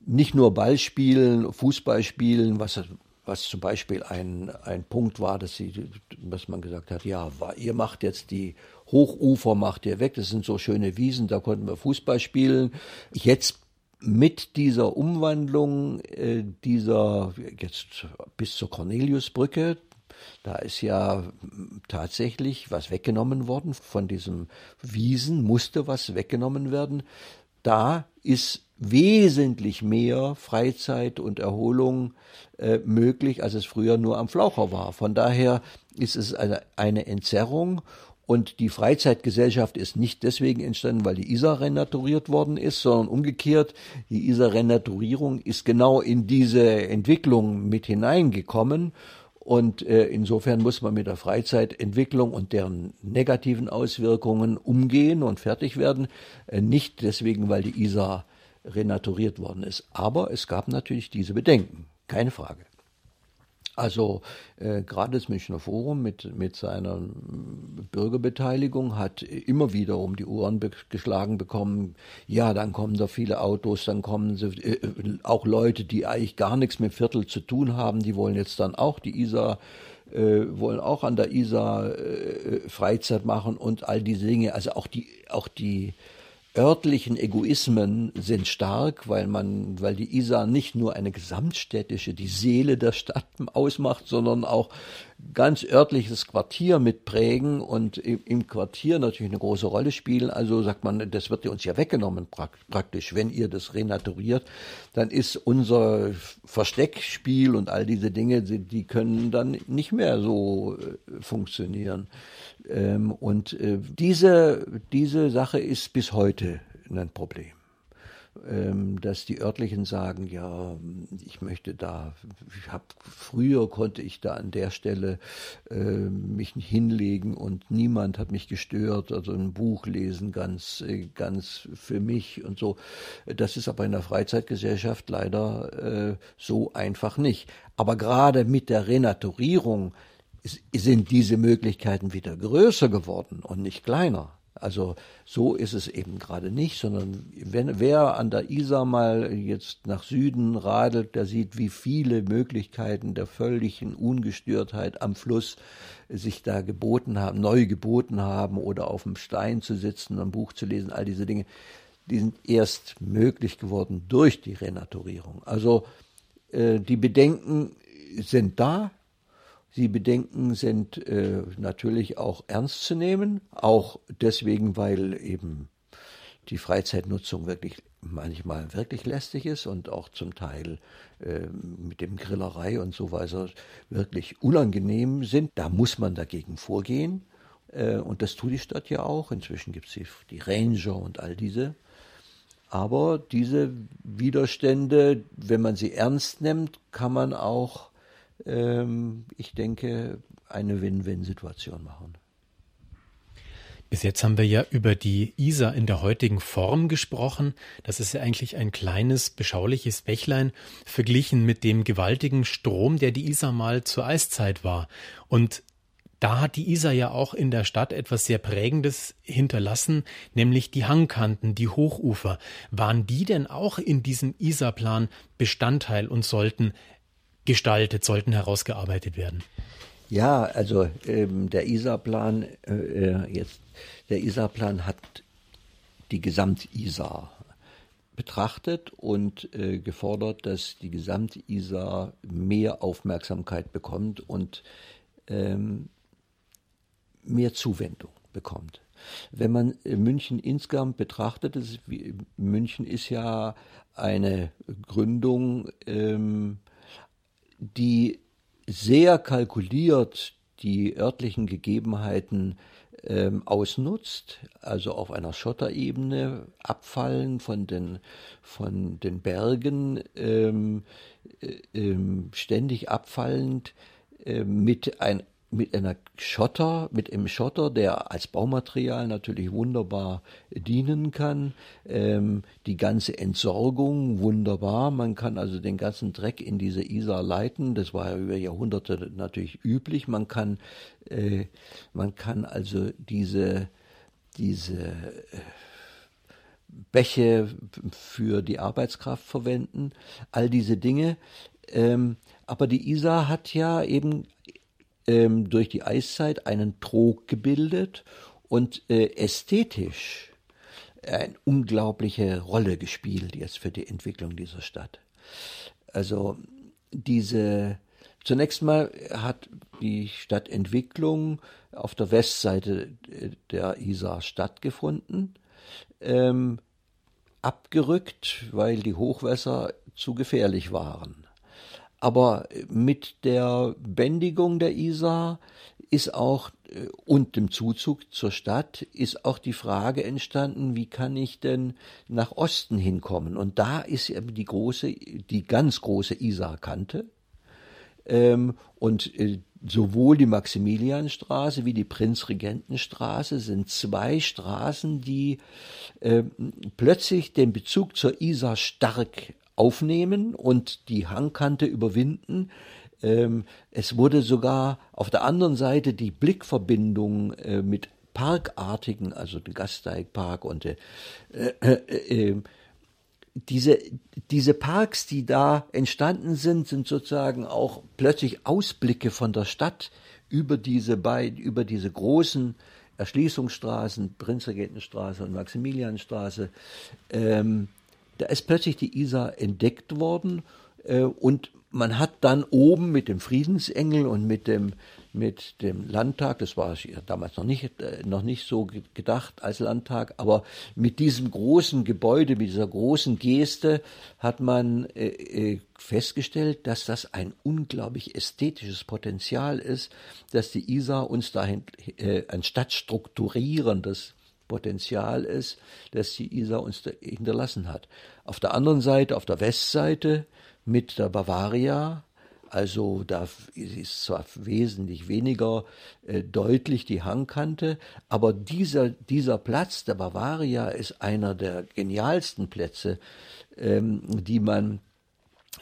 nicht nur Ballspielen, Fußballspielen, was was zum Beispiel ein, ein Punkt war, dass, sie, dass man gesagt hat, ja, ihr macht jetzt die Hochufer, macht ihr weg, das sind so schöne Wiesen, da konnten wir Fußball spielen. Jetzt mit dieser Umwandlung äh, dieser jetzt bis zur Corneliusbrücke, da ist ja tatsächlich was weggenommen worden von diesem Wiesen, musste was weggenommen werden. Da ist wesentlich mehr Freizeit und Erholung äh, möglich, als es früher nur am Flaucher war. Von daher ist es eine, eine Entzerrung. Und die Freizeitgesellschaft ist nicht deswegen entstanden, weil die Isar renaturiert worden ist, sondern umgekehrt, die Isar Renaturierung ist genau in diese Entwicklung mit hineingekommen und äh, insofern muss man mit der Freizeitentwicklung und deren negativen Auswirkungen umgehen und fertig werden. Äh, nicht deswegen, weil die Isar renaturiert worden ist. Aber es gab natürlich diese Bedenken, keine Frage. Also äh, gerade das Münchner Forum mit, mit seiner Bürgerbeteiligung hat immer wieder um die Ohren be geschlagen bekommen, ja, dann kommen da viele Autos, dann kommen sie, äh, auch Leute, die eigentlich gar nichts mit Viertel zu tun haben, die wollen jetzt dann auch die Isar äh, wollen auch an der Isar äh, Freizeit machen und all diese Dinge. Also auch die, auch die örtlichen Egoismen sind stark, weil man, weil die Isar nicht nur eine gesamtstädtische, die Seele der Stadt ausmacht, sondern auch ganz örtliches Quartier mitprägen und im Quartier natürlich eine große Rolle spielen. Also sagt man, das wird uns ja weggenommen praktisch. Wenn ihr das renaturiert, dann ist unser Versteckspiel und all diese Dinge, die können dann nicht mehr so äh, funktionieren. Ähm, und äh, diese, diese Sache ist bis heute ein Problem ähm, dass die örtlichen sagen, ja, ich möchte da, ich hab, früher konnte ich da an der Stelle äh, mich hinlegen und niemand hat mich gestört, also ein Buch lesen ganz, äh, ganz für mich und so. Das ist aber in der Freizeitgesellschaft leider äh, so einfach nicht. Aber gerade mit der Renaturierung sind diese Möglichkeiten wieder größer geworden und nicht kleiner. Also so ist es eben gerade nicht, sondern wenn, wer an der Isar mal jetzt nach Süden radelt, der sieht, wie viele Möglichkeiten der völligen Ungestörtheit am Fluss sich da geboten haben, neu geboten haben oder auf dem Stein zu sitzen, ein Buch zu lesen, all diese Dinge, die sind erst möglich geworden durch die Renaturierung. Also äh, die Bedenken sind da, die Bedenken sind äh, natürlich auch ernst zu nehmen, auch deswegen, weil eben die Freizeitnutzung wirklich manchmal wirklich lästig ist und auch zum Teil äh, mit dem Grillerei und so weiter wirklich unangenehm sind. Da muss man dagegen vorgehen. Äh, und das tut die Stadt ja auch. Inzwischen gibt es die, die Ranger und all diese. Aber diese Widerstände, wenn man sie ernst nimmt, kann man auch ähm, ich denke, eine Win-Win-Situation machen. Bis jetzt haben wir ja über die Isar in der heutigen Form gesprochen. Das ist ja eigentlich ein kleines, beschauliches Bächlein verglichen mit dem gewaltigen Strom, der die Isar mal zur Eiszeit war. Und Da hat die Isar ja auch in der Stadt etwas sehr Prägendes hinterlassen, nämlich die Hangkanten, die Hochufer. Waren die denn auch in diesem Isarplan Bestandteil und sollten gestaltet, sollten herausgearbeitet werden? Ja, also ähm, der Isarplan äh, äh jetzt der Isarplan hat die Gesamt-Isar betrachtet und äh, gefordert, dass die Gesamt-Isar mehr Aufmerksamkeit bekommt und ähm, mehr Zuwendung bekommt. Wenn man äh, München insgesamt betrachtet, ist, München ist ja eine Gründung, ähm, die sehr kalkuliert die örtlichen Gegebenheiten ähm, ausnutzt, also auf einer Schotterebene abfallen von den, von den Bergen, ähm, äh, ähm, ständig abfallend, äh, mit ein, mit einer Schotter, mit einem Schotter, der als Baumaterial natürlich wunderbar dienen kann. Ähm, die ganze Entsorgung wunderbar. Man kann also den ganzen Dreck in diese Isar leiten. Das war ja über Jahrhunderte natürlich üblich. Man kann, äh, man kann also diese, diese äh, Bäche für die Arbeitskraft verwenden. All diese Dinge. Ähm, aber die Isar hat ja eben ähm, durch die Eiszeit einen Trog gebildet und äh, ästhetisch eine unglaubliche Rolle gespielt jetzt für die Entwicklung dieser Stadt. Also diese zunächst mal hat die Stadtentwicklung auf der Westseite der Isar stattgefunden, ähm, abgerückt, weil die Hochwässer zu gefährlich waren. Aber mit der Bändigung der Isar ist auch äh, und dem Zuzug zur Stadt ist auch die Frage entstanden, wie kann ich denn nach Osten hinkommen? Und da ist eben die große, die ganz große Isarkante. Ähm, und äh, sowohl die Maximilianstraße wie die Prinzregentenstraße sind zwei Straßen, die äh, plötzlich den Bezug zur Isar stark aufnehmen und die Hangkante überwinden. Ähm, es wurde sogar auf der anderen Seite die Blickverbindung äh, mit Parkartigen, also den Gasteigpark und äh, äh, äh, ähm, diese, diese Parks, die da entstanden sind, sind sozusagen auch plötzlich Ausblicke von der Stadt über diese beiden, über diese großen Erschließungsstraßen, Prinzregentenstraße und Maximilianstraße. Ähm, da ist plötzlich die Isar entdeckt worden äh, und man hat dann oben mit dem Friedensengel und mit dem mit dem Landtag, das war damals noch nicht äh, noch nicht so gedacht als Landtag, aber mit diesem großen Gebäude, mit dieser großen Geste hat man äh, äh festgestellt, dass das ein unglaublich ästhetisches Potenzial ist, dass die Isar uns dahin äh, ein stadtstrukturierendes Potenzial ist, das die Isar uns hinterlassen hat. Auf der anderen Seite, auf der Westseite mit der Bavaria, also da ist zwar wesentlich weniger äh, deutlich die Hangkante, aber dieser, dieser Platz der Bavaria ist einer der genialsten Plätze, ähm, die man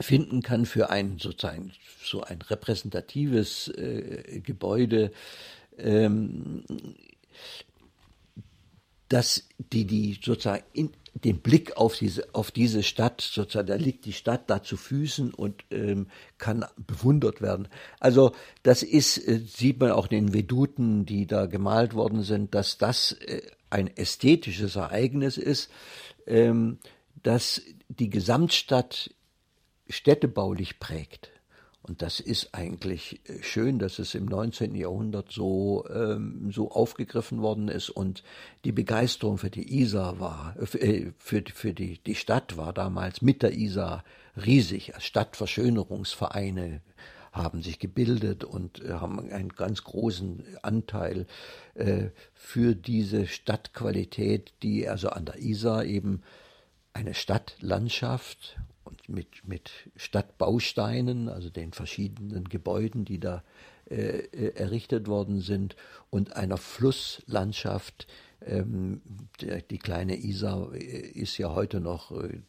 finden kann für ein sozusagen so ein repräsentatives äh, Gebäude. Ähm, dass die, die sozusagen in, den Blick auf diese, auf diese Stadt, sozusagen, da liegt die Stadt da zu Füßen und ähm, kann bewundert werden. Also das ist, äh, sieht man auch in den Veduten, die da gemalt worden sind, dass das äh, ein ästhetisches Ereignis ist, ähm, das die Gesamtstadt städtebaulich prägt. Und das ist eigentlich äh, schön, dass es im 19. Jahrhundert so, ähm, so aufgegriffen worden ist und die Begeisterung für die Isar war, äh, für, für die, die Stadt war damals mit der Isar riesig. Stadtverschönerungsvereine haben sich gebildet und äh, haben einen ganz großen Anteil äh, für diese Stadtqualität, die also an der Isar eben eine Stadtlandschaft mit, mit Stadtbausteinen, also den verschiedenen Gebäuden, die da äh, äh, errichtet worden sind, und einer Flusslandschaft. Ähm, der, die kleine Isar äh, ist ja heute noch äh,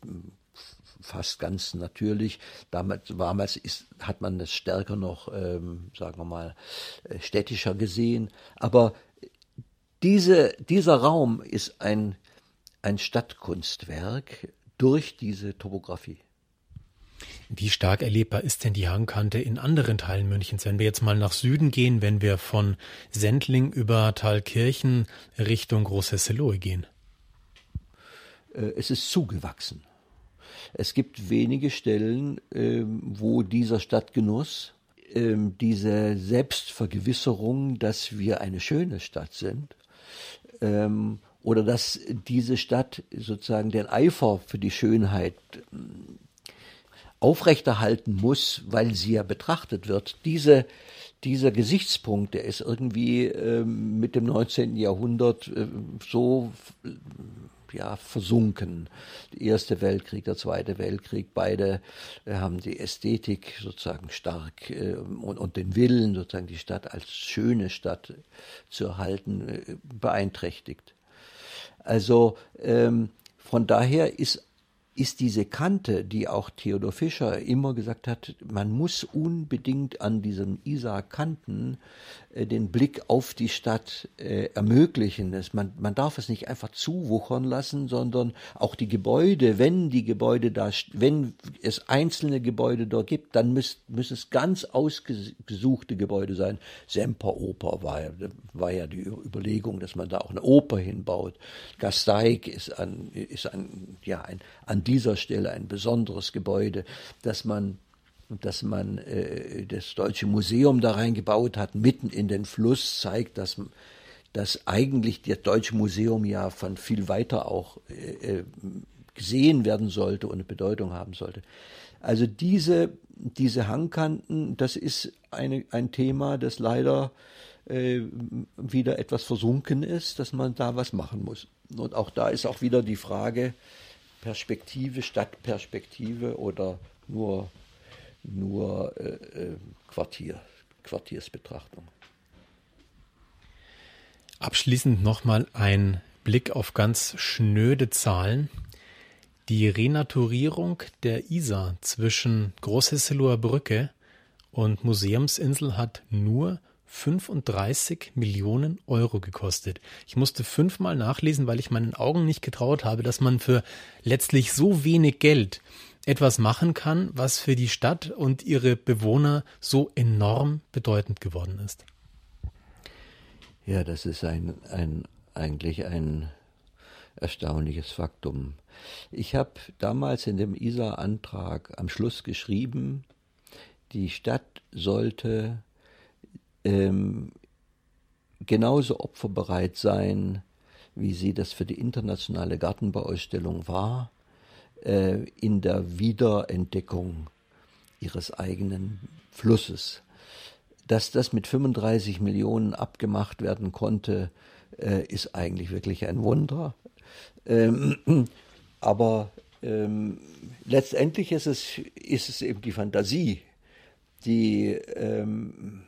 fast ganz natürlich. Damals, damals ist, hat man es stärker noch, ähm, sagen wir mal, äh, städtischer gesehen. Aber diese, dieser Raum ist ein, ein Stadtkunstwerk durch diese Topographie. Wie stark erlebbar ist denn die Hangkante in anderen Teilen Münchens? Wenn wir jetzt mal nach Süden gehen, wenn wir von Sendling über Thalkirchen Richtung Großhesselohe gehen? Äh, es ist zugewachsen. Es gibt wenige Stellen, ähm, wo dieser Stadtgenuss, ähm, diese Selbstvergewisserung, dass wir eine schöne Stadt sind, ähm, oder dass diese Stadt sozusagen den Eifer für die Schönheit aufrechterhalten muss, weil sie ja betrachtet wird. Diese, dieser Gesichtspunkt, der ist irgendwie ähm, mit dem 19. Jahrhundert äh, so ja, versunken. Der Erste Weltkrieg, der Zweite Weltkrieg, beide äh, haben die Ästhetik sozusagen stark äh, und, und, den Willen, sozusagen die Stadt als schöne Stadt zu erhalten, äh, beeinträchtigt. Also ähm, von daher ist ist diese Kante, die auch Theodor Fischer immer gesagt hat, man muss unbedingt an diesen Isar-Kanten äh, den Blick auf die Stadt äh, ermöglichen. Das, man, man darf es nicht einfach zuwuchern lassen, sondern auch die Gebäude, wenn die Gebäude da, wenn es einzelne Gebäude dort gibt, dann müssen muss es ganz ausgesuchte Gebäude sein. Semperoper war ja, war ja die Überlegung, dass man da auch eine Oper hinbaut. Gasteig ist an, ist an, ja, ein, an dieser Stelle ein besonderes Gebäude, dass man dass man äh, das Deutsche Museum da reingebaut hat, mitten in den Fluss, zeigt, dass, dass eigentlich das Deutsche Museum ja von viel weiter auch äh, äh gesehen werden sollte und eine Bedeutung haben sollte. Also diese, diese Hangkanten, das ist eine, ein Thema, das leider äh, wieder etwas versunken ist, dass man da was machen muss. Und auch da ist auch wieder die Frage, Perspektive, Stadtperspektive oder nur, nur äh, äh, Quartier, Quartiersbetrachtung. Abschließend nochmal ein Blick auf ganz schnöde Zahlen. Die Renaturierung der Isar zwischen Großhesseloher Brücke und Museumsinsel hat nur 35 Millionen Euro gekostet. Ich musste fünfmal nachlesen, weil ich meinen Augen nicht getraut habe, dass man für letztlich so wenig Geld etwas machen kann, was für die Stadt und ihre Bewohner so enorm bedeutend geworden ist. Ja, das ist ein, ein eigentlich ein erstaunliches Faktum. Ich habe damals in dem ISA-Antrag am Schluss geschrieben, die Stadt sollte ähm, genauso opferbereit sein, wie sie das für die internationale Gartenbauausstellung war, äh, in der Wiederentdeckung ihres eigenen Flusses. Dass das mit 35 Millionen abgemacht werden konnte, äh, ist eigentlich wirklich ein Wunder. Ähm, [clears throat] aber ähm, letztendlich ist es, ist es eben die Fantasie, die ähm,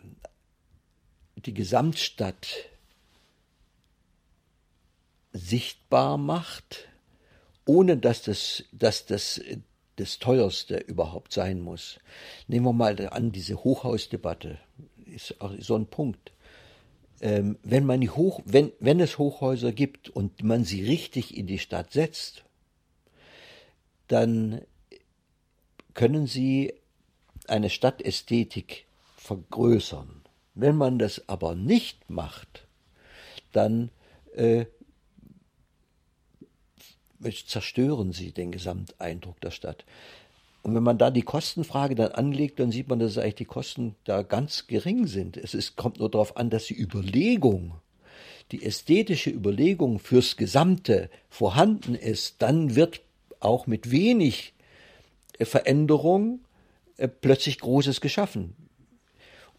die Gesamtstadt sichtbar macht, ohne dass das, dass das das teuerste überhaupt sein muss. Nehmen wir mal an, diese Hochhausdebatte ist auch so ein Punkt. Ähm, wenn, man die Hoch, wenn, wenn es Hochhäuser gibt und man sie richtig in die Stadt setzt, dann können sie eine Stadtästhetik vergrößern. Wenn man das aber nicht macht, dann äh, zerstören sie den Gesamteindruck der Stadt. Und wenn man da die Kostenfrage dann anlegt, dann sieht man, dass eigentlich die Kosten da ganz gering sind. Es ist, kommt nur darauf an, dass die Überlegung, die ästhetische Überlegung fürs Gesamte vorhanden ist, dann wird auch mit wenig äh, Veränderung äh, plötzlich Großes geschaffen.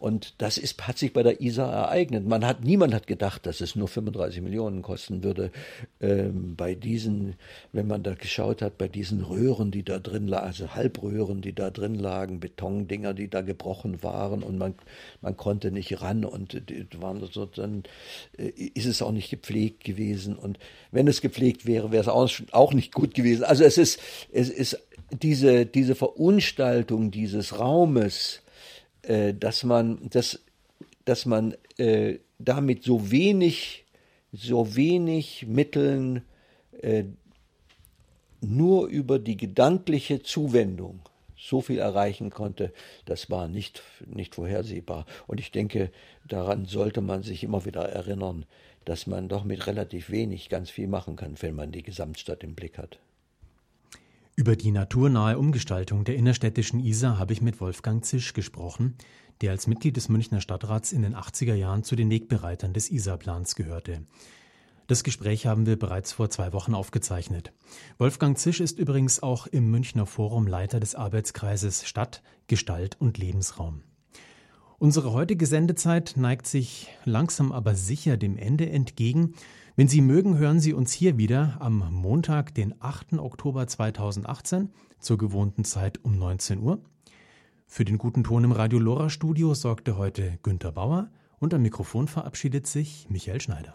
Und das ist, hat sich bei der ISA ereignet. Man hat, niemand hat gedacht, dass es nur 35 Millionen kosten würde. Ähm, bei diesen, wenn man da geschaut hat, bei diesen Röhren, die da drin lagen, also Halbröhren, die da drin lagen, Betondinger, die da gebrochen waren und man, man konnte nicht ran und die waren so, dann äh, ist es auch nicht gepflegt gewesen. Und wenn es gepflegt wäre, wäre es auch, auch nicht gut gewesen. Also es ist, es ist diese, diese Verunstaltung dieses Raumes, äh, dass man, dass, dass man äh, damit so wenig, so wenig Mitteln äh, nur über die gedankliche Zuwendung so viel erreichen konnte, das war nicht, nicht vorhersehbar. Und ich denke, daran sollte man sich immer wieder erinnern, dass man doch mit relativ wenig ganz viel machen kann, wenn man die Gesamtstadt im Blick hat. Über die naturnahe Umgestaltung der innerstädtischen Isar habe ich mit Wolfgang Zisch gesprochen, der als Mitglied des Münchner Stadtrats in den 80er Jahren zu den Wegbereitern des Isarplans gehörte. Das Gespräch haben wir bereits vor zwei Wochen aufgezeichnet. Wolfgang Zisch ist übrigens auch im Münchner Forum Leiter des Arbeitskreises Stadt, Gestalt und Lebensraum. Unsere heutige Sendezeit neigt sich langsam aber sicher dem Ende entgegen. Wenn Sie mögen, hören Sie uns hier wieder am Montag, den 8. Oktober 2018 zur gewohnten Zeit um 19 Uhr. Für den guten Ton im Radio Lora Studio sorgte heute Günter Bauer und am Mikrofon verabschiedet sich Michael Schneider.